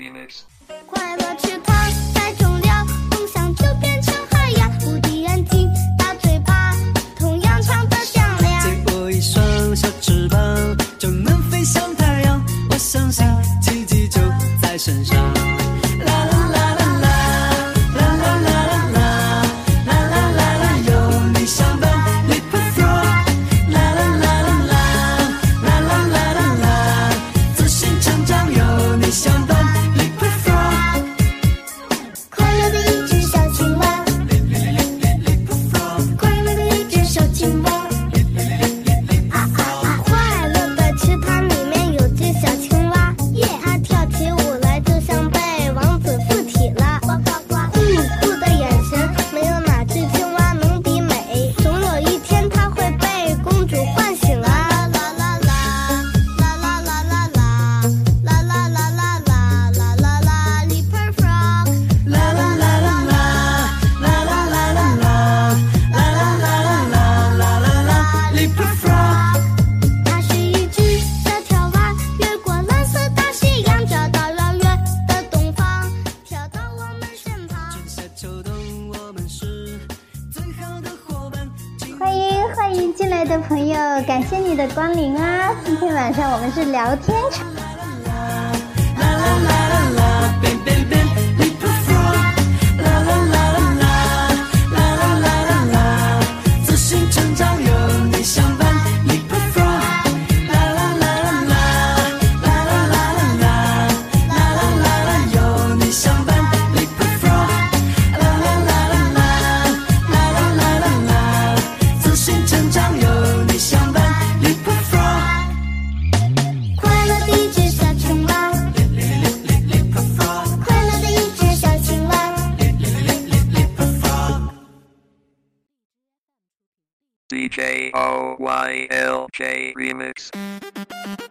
Phoenix. 光临啊！今天晚上我们是聊天场。DJ OYLJ Remix.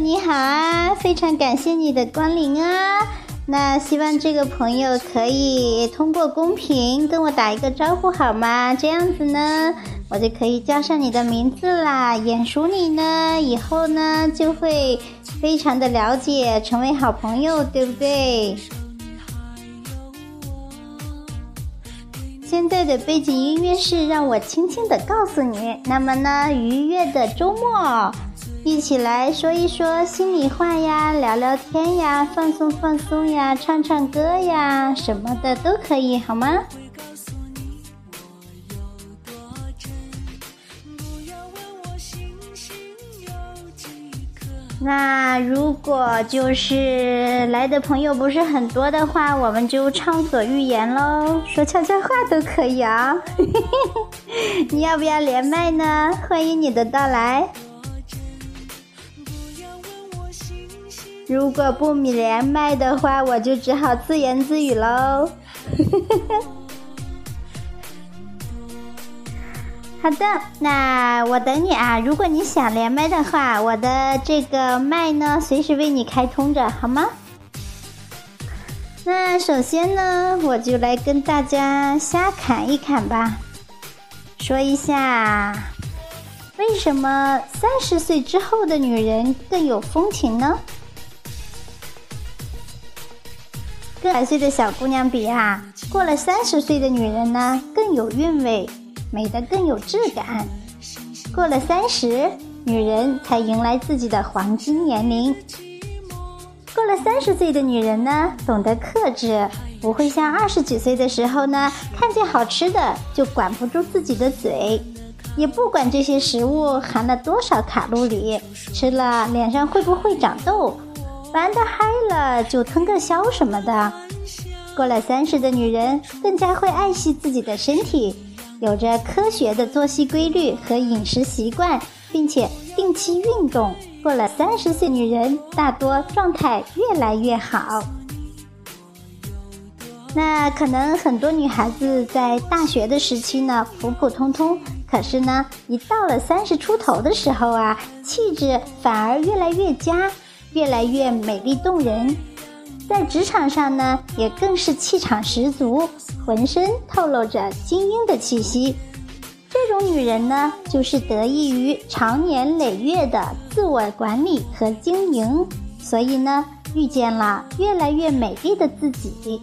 你好啊，非常感谢你的光临啊。那希望这个朋友可以通过公屏跟我打一个招呼好吗？这样子呢，我就可以叫上你的名字啦。眼熟你呢，以后呢就会非常的了解，成为好朋友，对不对？现在的背景音乐是让我轻轻的告诉你。那么呢，愉悦的周末，一起来说一说心里话呀，聊聊天呀，放松放松呀，唱唱歌呀，什么的都可以，好吗？那如果就是来的朋友不是很多的话，我们就畅所欲言喽，说悄悄话都可以啊。你要不要连麦呢？欢迎你的到来。如果不连麦的话，我就只好自言自语喽。好的，那我等你啊。如果你想连麦的话，我的这个麦呢，随时为你开通着，好吗？那首先呢，我就来跟大家瞎侃一侃吧，说一下为什么三十岁之后的女人更有风情呢？跟百岁的小姑娘比啊，过了三十岁的女人呢更有韵味，美得更有质感。过了三十，女人才迎来自己的黄金年龄。过了三十岁的女人呢，懂得克制，不会像二十几岁的时候呢，看见好吃的就管不住自己的嘴，也不管这些食物含了多少卡路里，吃了脸上会不会长痘，玩的嗨了就吞个箫什么的。过了三十的女人更加会爱惜自己的身体，有着科学的作息规律和饮食习惯，并且定期运动。过了三十岁，女人大多状态越来越好。那可能很多女孩子在大学的时期呢，普普通通，可是呢，一到了三十出头的时候啊，气质反而越来越佳，越来越美丽动人。在职场上呢，也更是气场十足，浑身透露着精英的气息。这种女人呢，就是得益于长年累月的自我管理和经营，所以呢，遇见了越来越美丽的自己。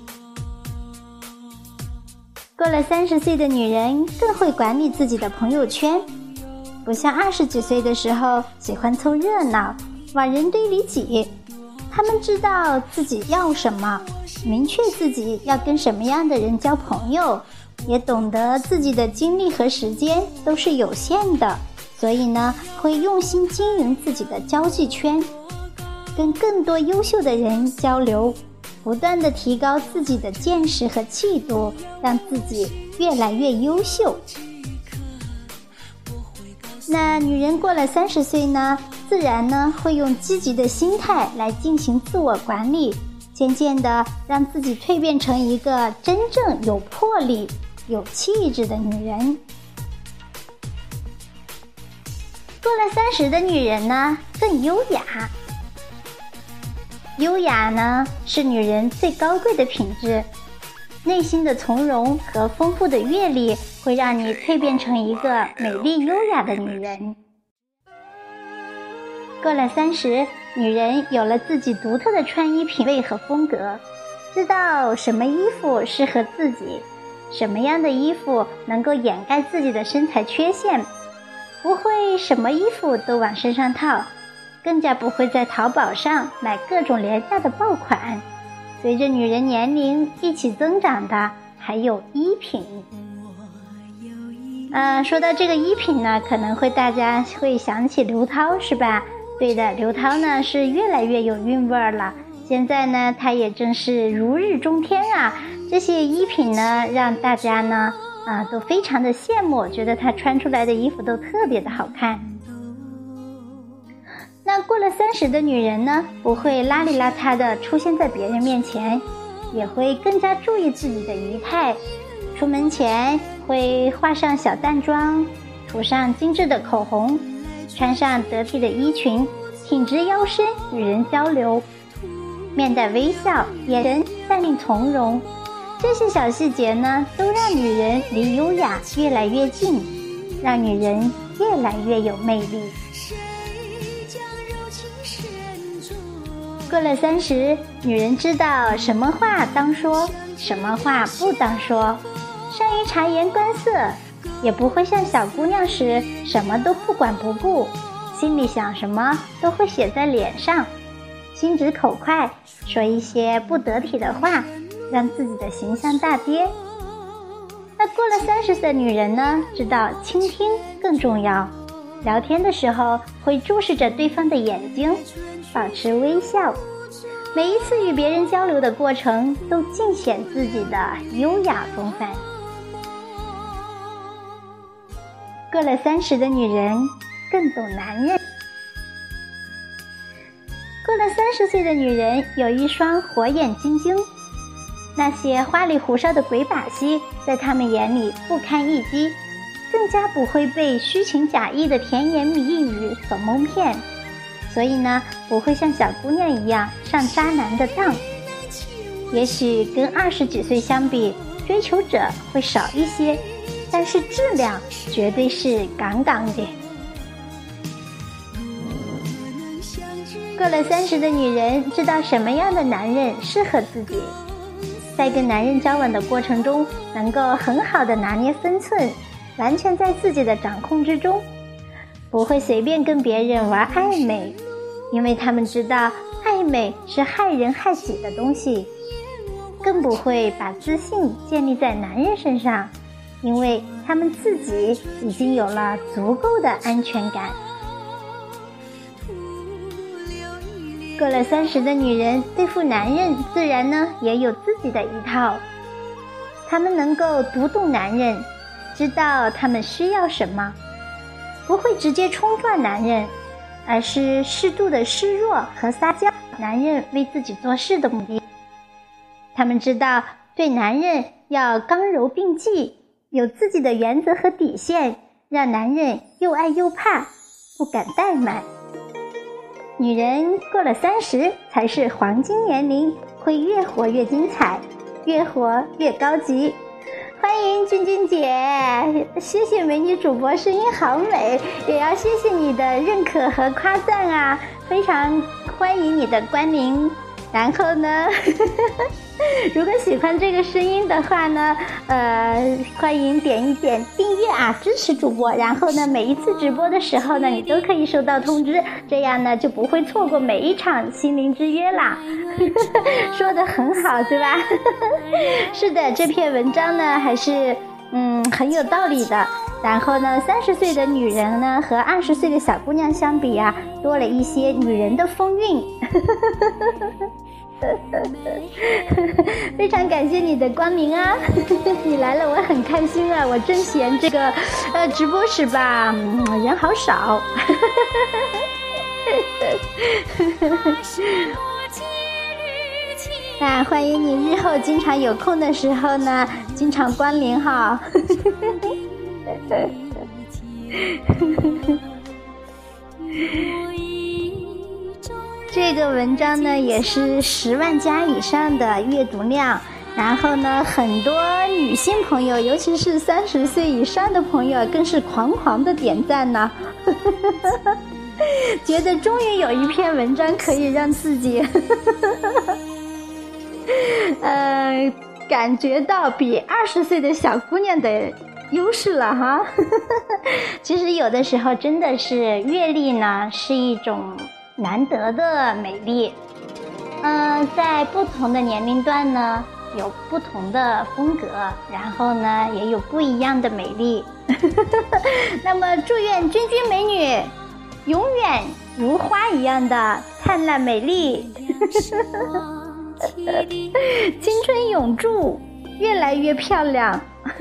过了三十岁的女人，更会管理自己的朋友圈，不像二十几岁的时候喜欢凑热闹，往人堆里挤。他们知道自己要什么，明确自己要跟什么样的人交朋友，也懂得自己的精力和时间都是有限的，所以呢，会用心经营自己的交际圈，跟更多优秀的人交流，不断的提高自己的见识和气度，让自己越来越优秀。那女人过了三十岁呢？自然呢，会用积极的心态来进行自我管理，渐渐的让自己蜕变成一个真正有魄力、有气质的女人。过了三十的女人呢，更优雅。优雅呢，是女人最高贵的品质。内心的从容和丰富的阅历，会让你蜕变成一个美丽优雅的女人。过了三十，女人有了自己独特的穿衣品味和风格，知道什么衣服适合自己，什么样的衣服能够掩盖自己的身材缺陷，不会什么衣服都往身上套，更加不会在淘宝上买各种廉价的爆款。随着女人年龄一起增长的，还有衣品。嗯，说到这个衣品呢，可能会大家会想起刘涛，是吧？对的，刘涛呢是越来越有韵味儿了。现在呢，她也正是如日中天啊！这些衣品呢，让大家呢啊都非常的羡慕，觉得她穿出来的衣服都特别的好看。那过了三十的女人呢，不会邋里邋遢的出现在别人面前，也会更加注意自己的仪态。出门前会化上小淡妆，涂上精致的口红。穿上得体的衣裙，挺直腰身与人交流，面带微笑，眼神淡定从容。这些小细节呢，都让女人离优雅越来越近，让女人越来越有魅力。过了三十，女人知道什么话当说，什么话不当说，善于察言观色。也不会像小姑娘时什么都不管不顾，心里想什么都会写在脸上，心直口快，说一些不得体的话，让自己的形象大跌。那过了三十岁的女人呢？知道倾听更重要，聊天的时候会注视着对方的眼睛，保持微笑，每一次与别人交流的过程都尽显自己的优雅风范。过了三十的女人更懂男人。过了三十岁的女人有一双火眼金睛，那些花里胡哨的鬼把戏在他们眼里不堪一击，更加不会被虚情假意的甜言蜜语所蒙骗，所以呢，不会像小姑娘一样上渣男的当。也许跟二十几岁相比，追求者会少一些。但是质量绝对是杠杠的。过了三十的女人知道什么样的男人适合自己，在跟男人交往的过程中，能够很好的拿捏分寸，完全在自己的掌控之中，不会随便跟别人玩暧昧，因为他们知道暧昧是害人害己的东西，更不会把自信建立在男人身上。因为他们自己已经有了足够的安全感。过了三十的女人对付男人，自然呢也有自己的一套。她们能够读懂男人，知道他们需要什么，不会直接冲撞男人，而是适度的示弱和撒娇。男人为自己做事的目的，他们知道对男人要刚柔并济，有自己的原则和底线，让男人又爱又怕，不敢怠慢。女人过了三十才是黄金年龄，会越活越精彩，越活越高级。欢迎君君姐，谢谢美女主播，声音好美，也要谢谢你的认可和夸赞啊，非常欢迎你的光临。然后呢？如果喜欢这个声音的话呢，呃，欢迎点一点订阅啊，支持主播。然后呢，每一次直播的时候呢，你都可以收到通知，这样呢就不会错过每一场心灵之约啦。说的很好，对吧？是的，这篇文章呢还是嗯很有道理的。然后呢，三十岁的女人呢和二十岁的小姑娘相比啊，多了一些女人的风韵。非常感谢你的光临啊！你来了，我很开心啊！我正嫌这个呃直播室吧，人好少。那欢迎你日后经常有空的时候呢，经常光临哈。这个文章呢也是十万加以上的阅读量，然后呢，很多女性朋友，尤其是三十岁以上的朋友，更是狂狂的点赞呢，觉得终于有一篇文章可以让自己，呃，感觉到比二十岁的小姑娘的优势了哈。其实有的时候真的是阅历呢，是一种。难得的美丽，嗯，在不同的年龄段呢，有不同的风格，然后呢，也有不一样的美丽。那么，祝愿君君美女永远如花一样的灿烂美丽，青春永驻，越来越漂亮。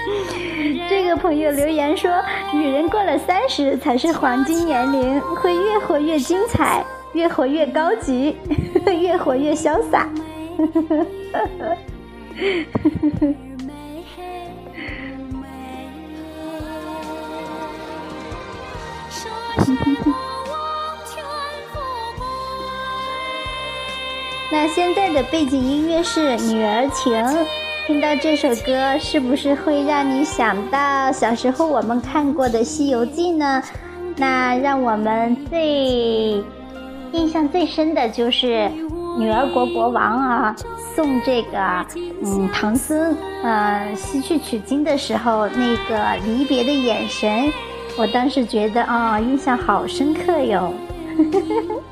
这个朋友留言说：“女人过了三十才是黄金年龄，会越活越精彩，越活越高级，越活越潇洒。”那现在的背景音乐是《女儿情》。听到这首歌，是不是会让你想到小时候我们看过的《西游记》呢？那让我们最印象最深的就是女儿国国王啊送这个嗯唐僧呃西去取经的时候那个离别的眼神，我当时觉得啊印象好深刻哟。呵呵呵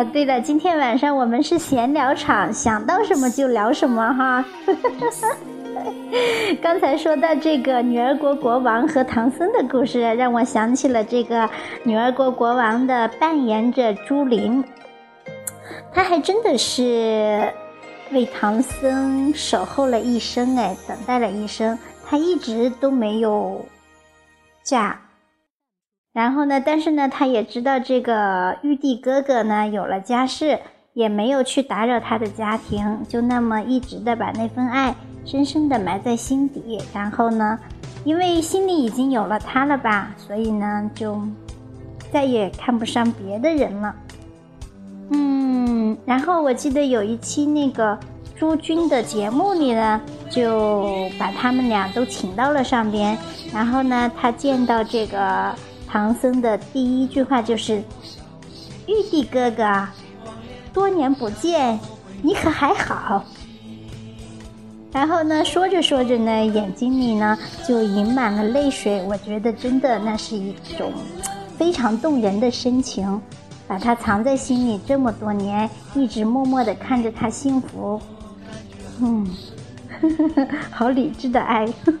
啊，对了，今天晚上我们是闲聊场，想到什么就聊什么哈。刚才说到这个女儿国国王和唐僧的故事，让我想起了这个女儿国国王的扮演者朱琳，他还真的是为唐僧守候了一生，哎，等待了一生，他一直都没有嫁。然后呢？但是呢，他也知道这个玉帝哥哥呢有了家室，也没有去打扰他的家庭，就那么一直的把那份爱深深的埋在心底。然后呢，因为心里已经有了他了吧，所以呢，就再也看不上别的人了。嗯，然后我记得有一期那个朱军的节目里呢，就把他们俩都请到了上边。然后呢，他见到这个。唐僧的第一句话就是：“玉帝哥哥，多年不见，你可还好？”然后呢，说着说着呢，眼睛里呢就盈满了泪水。我觉得真的那是一种非常动人的深情。把它藏在心里这么多年，一直默默的看着他幸福。嗯，好理智的爱。呵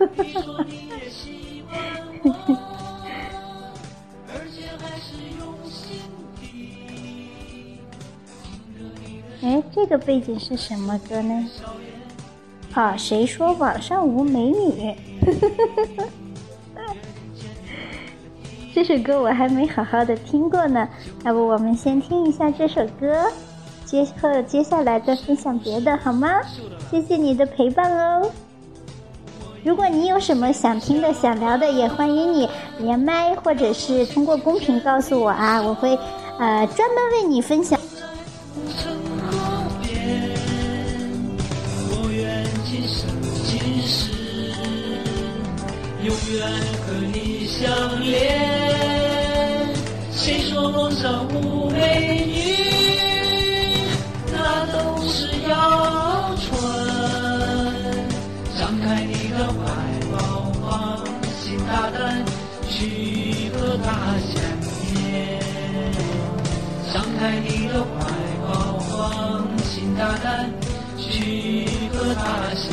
呵哎，这个背景是什么歌呢？啊，谁说网上无美女？这首歌我还没好好的听过呢，要不我们先听一下这首歌，接后接下来再分享别的好吗？谢谢你的陪伴哦。如果你有什么想听的、想聊的，也欢迎你连麦或者是通过公屏告诉我啊，我会呃专门为你分享。愿和你相恋。谁说梦上无美女？那都是谣传。张开你的怀抱，放心大胆去和她相恋。张开你的怀抱，放心大胆去和他相